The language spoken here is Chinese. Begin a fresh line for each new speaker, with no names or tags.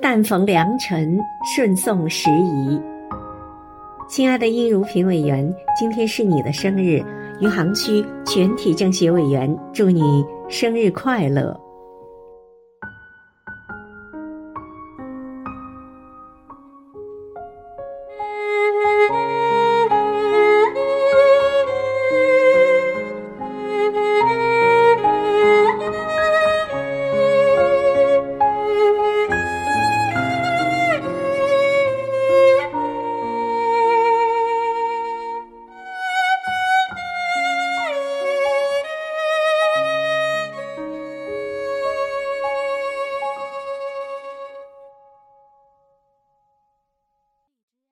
但逢良辰，顺送时宜。亲爱的殷如平委员，今天是你的生日，余杭区全体政协委员祝你生日快乐。